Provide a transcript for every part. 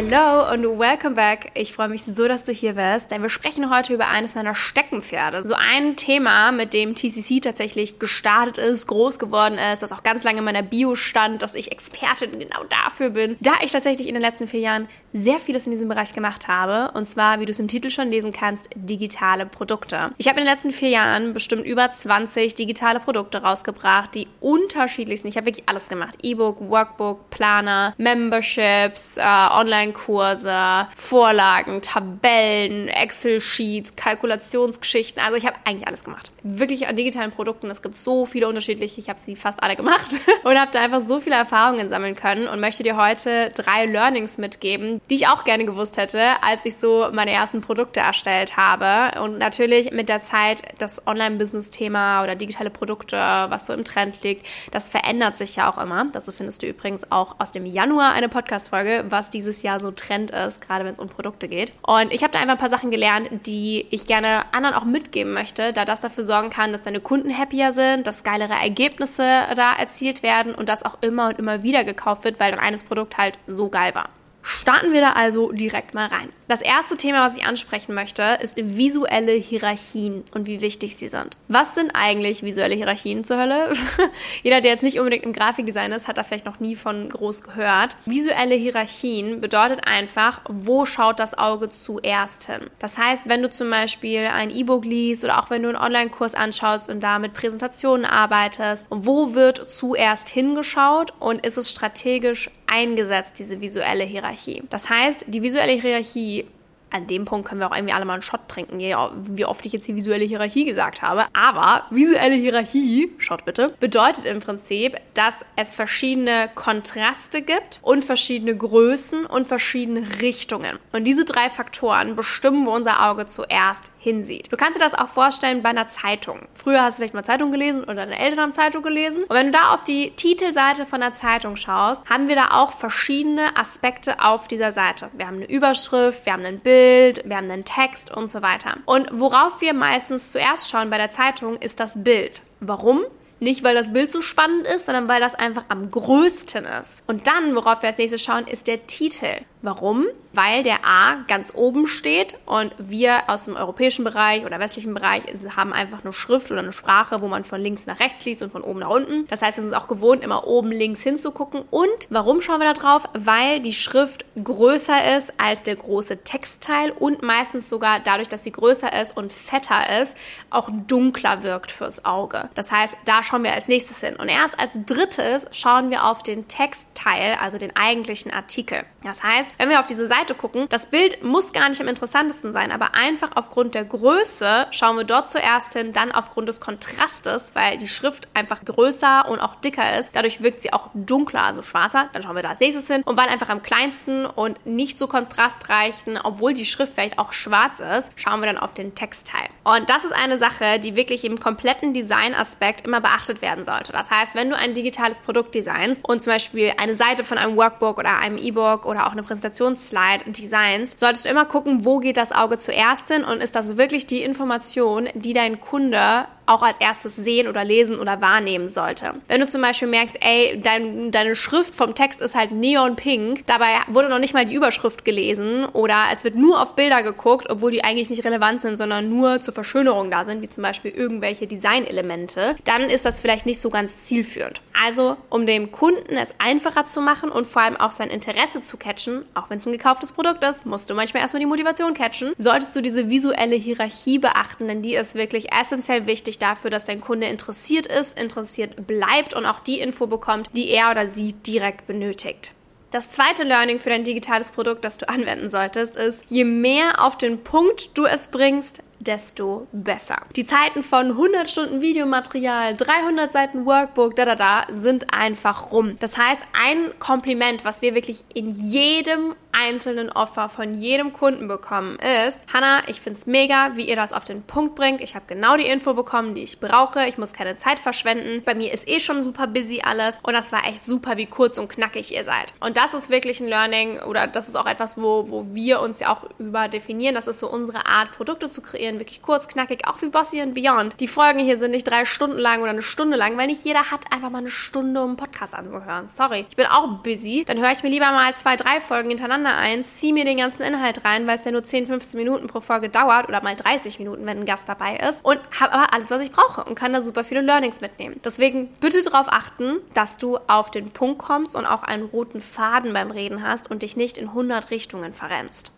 Hello und welcome back. Ich freue mich so, dass du hier bist, denn wir sprechen heute über eines meiner Steckenpferde. So ein Thema, mit dem TCC tatsächlich gestartet ist, groß geworden ist, das auch ganz lange in meiner Bio stand, dass ich Expertin genau dafür bin, da ich tatsächlich in den letzten vier Jahren sehr vieles in diesem Bereich gemacht habe. Und zwar, wie du es im Titel schon lesen kannst, digitale Produkte. Ich habe in den letzten vier Jahren bestimmt über 20 digitale Produkte rausgebracht, die unterschiedlich sind. Ich habe wirklich alles gemacht. E-Book, Workbook, Planer, Memberships, äh, Online- Online-Kurse, Vorlagen, Tabellen, Excel-Sheets, Kalkulationsgeschichten. Also ich habe eigentlich alles gemacht. Wirklich an digitalen Produkten. Es gibt so viele unterschiedliche. Ich habe sie fast alle gemacht und habe da einfach so viele Erfahrungen sammeln können und möchte dir heute drei Learnings mitgeben, die ich auch gerne gewusst hätte, als ich so meine ersten Produkte erstellt habe. Und natürlich mit der Zeit das Online-Business-Thema oder digitale Produkte, was so im Trend liegt, das verändert sich ja auch immer. Dazu findest du übrigens auch aus dem Januar eine Podcast-Folge, was dieses Jahr so Trend ist, gerade wenn es um Produkte geht. Und ich habe da einfach ein paar Sachen gelernt, die ich gerne anderen auch mitgeben möchte, da das dafür sorgen kann, dass deine Kunden happier sind, dass geilere Ergebnisse da erzielt werden und das auch immer und immer wieder gekauft wird, weil dann eines Produkt halt so geil war. Starten wir da also direkt mal rein. Das erste Thema, was ich ansprechen möchte, ist visuelle Hierarchien und wie wichtig sie sind. Was sind eigentlich visuelle Hierarchien zur Hölle? Jeder, der jetzt nicht unbedingt im Grafikdesign ist, hat da vielleicht noch nie von groß gehört. Visuelle Hierarchien bedeutet einfach, wo schaut das Auge zuerst hin. Das heißt, wenn du zum Beispiel ein E-Book liest oder auch wenn du einen Online-Kurs anschaust und da mit Präsentationen arbeitest, wo wird zuerst hingeschaut und ist es strategisch eingesetzt, diese visuelle Hierarchie? Das heißt, die visuelle Hierarchie an dem Punkt können wir auch irgendwie alle mal einen Shot trinken, wie oft ich jetzt die visuelle Hierarchie gesagt habe. Aber visuelle Hierarchie, schaut bitte, bedeutet im Prinzip, dass es verschiedene Kontraste gibt und verschiedene Größen und verschiedene Richtungen. Und diese drei Faktoren bestimmen, wo unser Auge zuerst hinsieht. Du kannst dir das auch vorstellen bei einer Zeitung. Früher hast du vielleicht mal Zeitung gelesen oder deine Eltern haben Zeitung gelesen. Und wenn du da auf die Titelseite von der Zeitung schaust, haben wir da auch verschiedene Aspekte auf dieser Seite. Wir haben eine Überschrift, wir haben ein Bild, wir haben einen Text und so weiter. Und worauf wir meistens zuerst schauen bei der Zeitung, ist das Bild. Warum? Nicht, weil das Bild so spannend ist, sondern weil das einfach am größten ist. Und dann, worauf wir als nächstes schauen, ist der Titel. Warum? Weil der A ganz oben steht und wir aus dem europäischen Bereich oder westlichen Bereich haben einfach eine Schrift oder eine Sprache, wo man von links nach rechts liest und von oben nach unten. Das heißt, wir sind auch gewohnt, immer oben links hinzugucken. Und warum schauen wir da drauf? Weil die Schrift größer ist als der große Textteil und meistens sogar dadurch, dass sie größer ist und fetter ist, auch dunkler wirkt fürs Auge. Das heißt, da schauen wir als nächstes hin. Und erst als drittes schauen wir auf den Textteil, also den eigentlichen Artikel. Das heißt, wenn wir auf diese Seite gucken, das Bild muss gar nicht am interessantesten sein, aber einfach aufgrund der Größe schauen wir dort zuerst hin, dann aufgrund des Kontrastes, weil die Schrift einfach größer und auch dicker ist. Dadurch wirkt sie auch dunkler, also schwarzer. Dann schauen wir da als nächstes hin. Und weil einfach am kleinsten und nicht so kontrastreichen, obwohl die Schrift vielleicht auch schwarz ist, schauen wir dann auf den Textteil. Und das ist eine Sache, die wirklich im kompletten Designaspekt immer beachtet werden sollte. Das heißt, wenn du ein digitales Produkt designst und zum Beispiel eine Seite von einem Workbook oder einem E-Book oder auch eine Präsentation Präsentationsslide designs, solltest du immer gucken, wo geht das Auge zuerst hin und ist das wirklich die Information, die dein Kunde auch als erstes sehen oder lesen oder wahrnehmen sollte. Wenn du zum Beispiel merkst, ey, dein, deine Schrift vom Text ist halt neon-pink, dabei wurde noch nicht mal die Überschrift gelesen oder es wird nur auf Bilder geguckt, obwohl die eigentlich nicht relevant sind, sondern nur zur Verschönerung da sind, wie zum Beispiel irgendwelche Designelemente, dann ist das vielleicht nicht so ganz zielführend. Also, um dem Kunden es einfacher zu machen und vor allem auch sein Interesse zu catchen, auch wenn es ein gekauftes Produkt ist, musst du manchmal erstmal die Motivation catchen, solltest du diese visuelle Hierarchie beachten, denn die ist wirklich essentiell wichtig dafür, dass dein Kunde interessiert ist, interessiert bleibt und auch die Info bekommt, die er oder sie direkt benötigt. Das zweite Learning für dein digitales Produkt, das du anwenden solltest, ist, je mehr auf den Punkt du es bringst, desto besser. Die Zeiten von 100 Stunden Videomaterial, 300 Seiten Workbook, da da da, sind einfach rum. Das heißt, ein Kompliment, was wir wirklich in jedem einzelnen Offer von jedem Kunden bekommen, ist, Hannah, ich finde es mega, wie ihr das auf den Punkt bringt. Ich habe genau die Info bekommen, die ich brauche. Ich muss keine Zeit verschwenden. Bei mir ist eh schon super busy alles und das war echt super, wie kurz und knackig ihr seid. Und das ist wirklich ein Learning oder das ist auch etwas, wo, wo wir uns ja auch über definieren. Das ist so unsere Art, Produkte zu kreieren, wirklich kurz, knackig, auch wie Bossy and Beyond. Die Folgen hier sind nicht drei Stunden lang oder eine Stunde lang, weil nicht jeder hat einfach mal eine Stunde, um einen Podcast anzuhören. Sorry, ich bin auch busy. Dann höre ich mir lieber mal zwei, drei Folgen hintereinander ein, ziehe mir den ganzen Inhalt rein, weil es ja nur 10, 15 Minuten pro Folge dauert oder mal 30 Minuten, wenn ein Gast dabei ist und habe aber alles, was ich brauche und kann da super viele Learnings mitnehmen. Deswegen bitte darauf achten, dass du auf den Punkt kommst und auch einen roten Faden beim Reden hast und dich nicht in 100 Richtungen verrennst.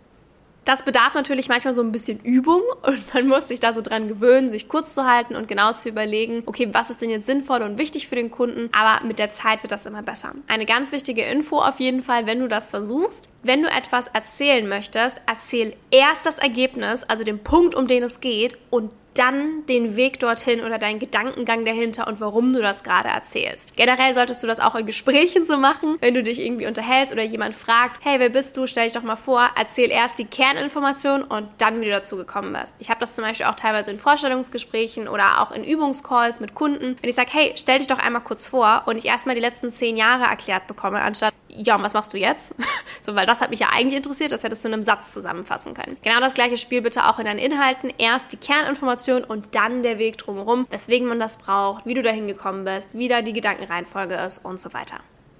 Das bedarf natürlich manchmal so ein bisschen Übung und man muss sich da so dran gewöhnen, sich kurz zu halten und genau zu überlegen, okay, was ist denn jetzt sinnvoll und wichtig für den Kunden, aber mit der Zeit wird das immer besser. Eine ganz wichtige Info auf jeden Fall, wenn du das versuchst, wenn du etwas erzählen möchtest, erzähl erst das Ergebnis, also den Punkt, um den es geht und dann den Weg dorthin oder deinen Gedankengang dahinter und warum du das gerade erzählst. Generell solltest du das auch in Gesprächen so machen, wenn du dich irgendwie unterhältst oder jemand fragt, hey, wer bist du? Stell dich doch mal vor, erzähl erst die Kerninformation und dann, wie du dazu gekommen bist. Ich habe das zum Beispiel auch teilweise in Vorstellungsgesprächen oder auch in Übungscalls mit Kunden, wenn ich sage, hey, stell dich doch einmal kurz vor und ich erstmal die letzten zehn Jahre erklärt bekomme, anstatt, ja, und was machst du jetzt? so, weil das hat mich ja eigentlich interessiert, das hättest du in einem Satz zusammenfassen können. Genau das gleiche Spiel bitte auch in deinen Inhalten. Erst die Kerninformation Information und dann der Weg drumherum, weswegen man das braucht, wie du dahin gekommen bist, wie da die Gedankenreihenfolge ist und so weiter.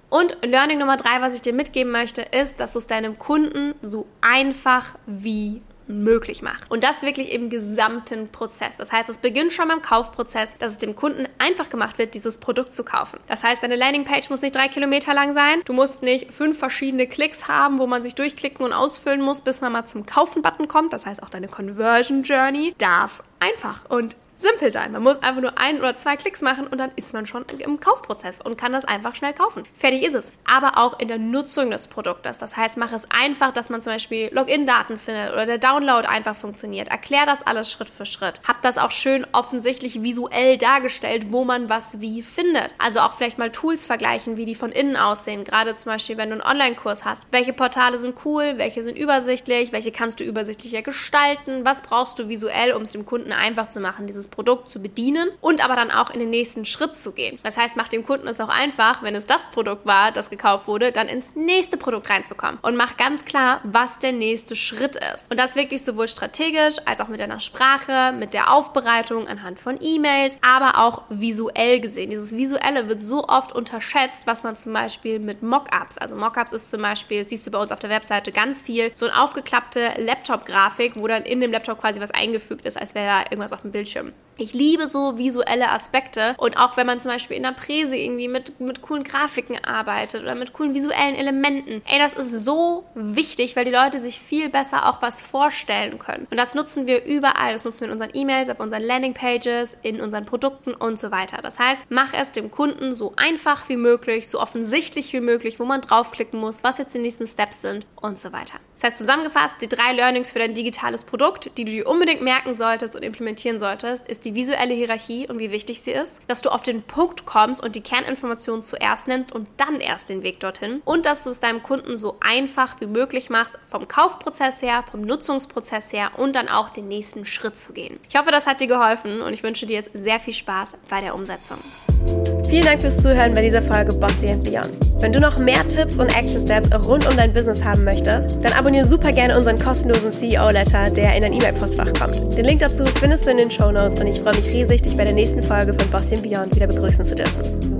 Und Learning Nummer drei, was ich dir mitgeben möchte, ist, dass du es deinem Kunden so einfach wie möglich machst. Und das wirklich im gesamten Prozess. Das heißt, es beginnt schon beim Kaufprozess, dass es dem Kunden einfach gemacht wird, dieses Produkt zu kaufen. Das heißt, deine Landingpage muss nicht drei Kilometer lang sein. Du musst nicht fünf verschiedene Klicks haben, wo man sich durchklicken und ausfüllen muss, bis man mal zum Kaufen-Button kommt. Das heißt, auch deine Conversion Journey darf einfach und simpel sein. Man muss einfach nur ein oder zwei Klicks machen und dann ist man schon im Kaufprozess und kann das einfach schnell kaufen. Fertig ist es. Aber auch in der Nutzung des Produktes. Das heißt, mach es einfach, dass man zum Beispiel Login-Daten findet oder der Download einfach funktioniert. Erklär das alles Schritt für Schritt. Hab das auch schön offensichtlich visuell dargestellt, wo man was wie findet. Also auch vielleicht mal Tools vergleichen, wie die von innen aussehen. Gerade zum Beispiel, wenn du einen Online-Kurs hast. Welche Portale sind cool? Welche sind übersichtlich? Welche kannst du übersichtlicher gestalten? Was brauchst du visuell, um es dem Kunden einfach zu machen, dieses Produkt zu bedienen und aber dann auch in den nächsten Schritt zu gehen. Das heißt, macht dem Kunden es auch einfach, wenn es das Produkt war, das gekauft wurde, dann ins nächste Produkt reinzukommen und macht ganz klar, was der nächste Schritt ist. Und das wirklich sowohl strategisch als auch mit deiner Sprache, mit der Aufbereitung anhand von E-Mails, aber auch visuell gesehen. Dieses Visuelle wird so oft unterschätzt, was man zum Beispiel mit Mockups, also Mockups ist zum Beispiel, siehst du bei uns auf der Webseite ganz viel, so eine aufgeklappte Laptop-Grafik, wo dann in dem Laptop quasi was eingefügt ist, als wäre da irgendwas auf dem Bildschirm. Ich liebe so visuelle Aspekte und auch wenn man zum Beispiel in der Präse irgendwie mit, mit coolen Grafiken arbeitet oder mit coolen visuellen Elementen. Ey, das ist so wichtig, weil die Leute sich viel besser auch was vorstellen können. Und das nutzen wir überall. Das nutzen wir in unseren E-Mails, auf unseren Landingpages, in unseren Produkten und so weiter. Das heißt, mach es dem Kunden so einfach wie möglich, so offensichtlich wie möglich, wo man draufklicken muss, was jetzt die nächsten Steps sind und so weiter. Das heißt, zusammengefasst, die drei Learnings für dein digitales Produkt, die du dir unbedingt merken solltest und implementieren solltest, ist die visuelle Hierarchie und wie wichtig sie ist, dass du auf den Punkt kommst und die Kerninformationen zuerst nennst und dann erst den Weg dorthin und dass du es deinem Kunden so einfach wie möglich machst, vom Kaufprozess her, vom Nutzungsprozess her und dann auch den nächsten Schritt zu gehen. Ich hoffe, das hat dir geholfen und ich wünsche dir jetzt sehr viel Spaß bei der Umsetzung. Vielen Dank fürs Zuhören bei dieser Folge Bossy and Beyond. Wenn du noch mehr Tipps und Action Steps rund um dein Business haben möchtest, dann abonniere super gerne unseren kostenlosen CEO-Letter, der in dein E-Mail-Postfach kommt. Den Link dazu findest du in den Show Notes und ich freue mich riesig, dich bei der nächsten Folge von Bossy and Beyond wieder begrüßen zu dürfen.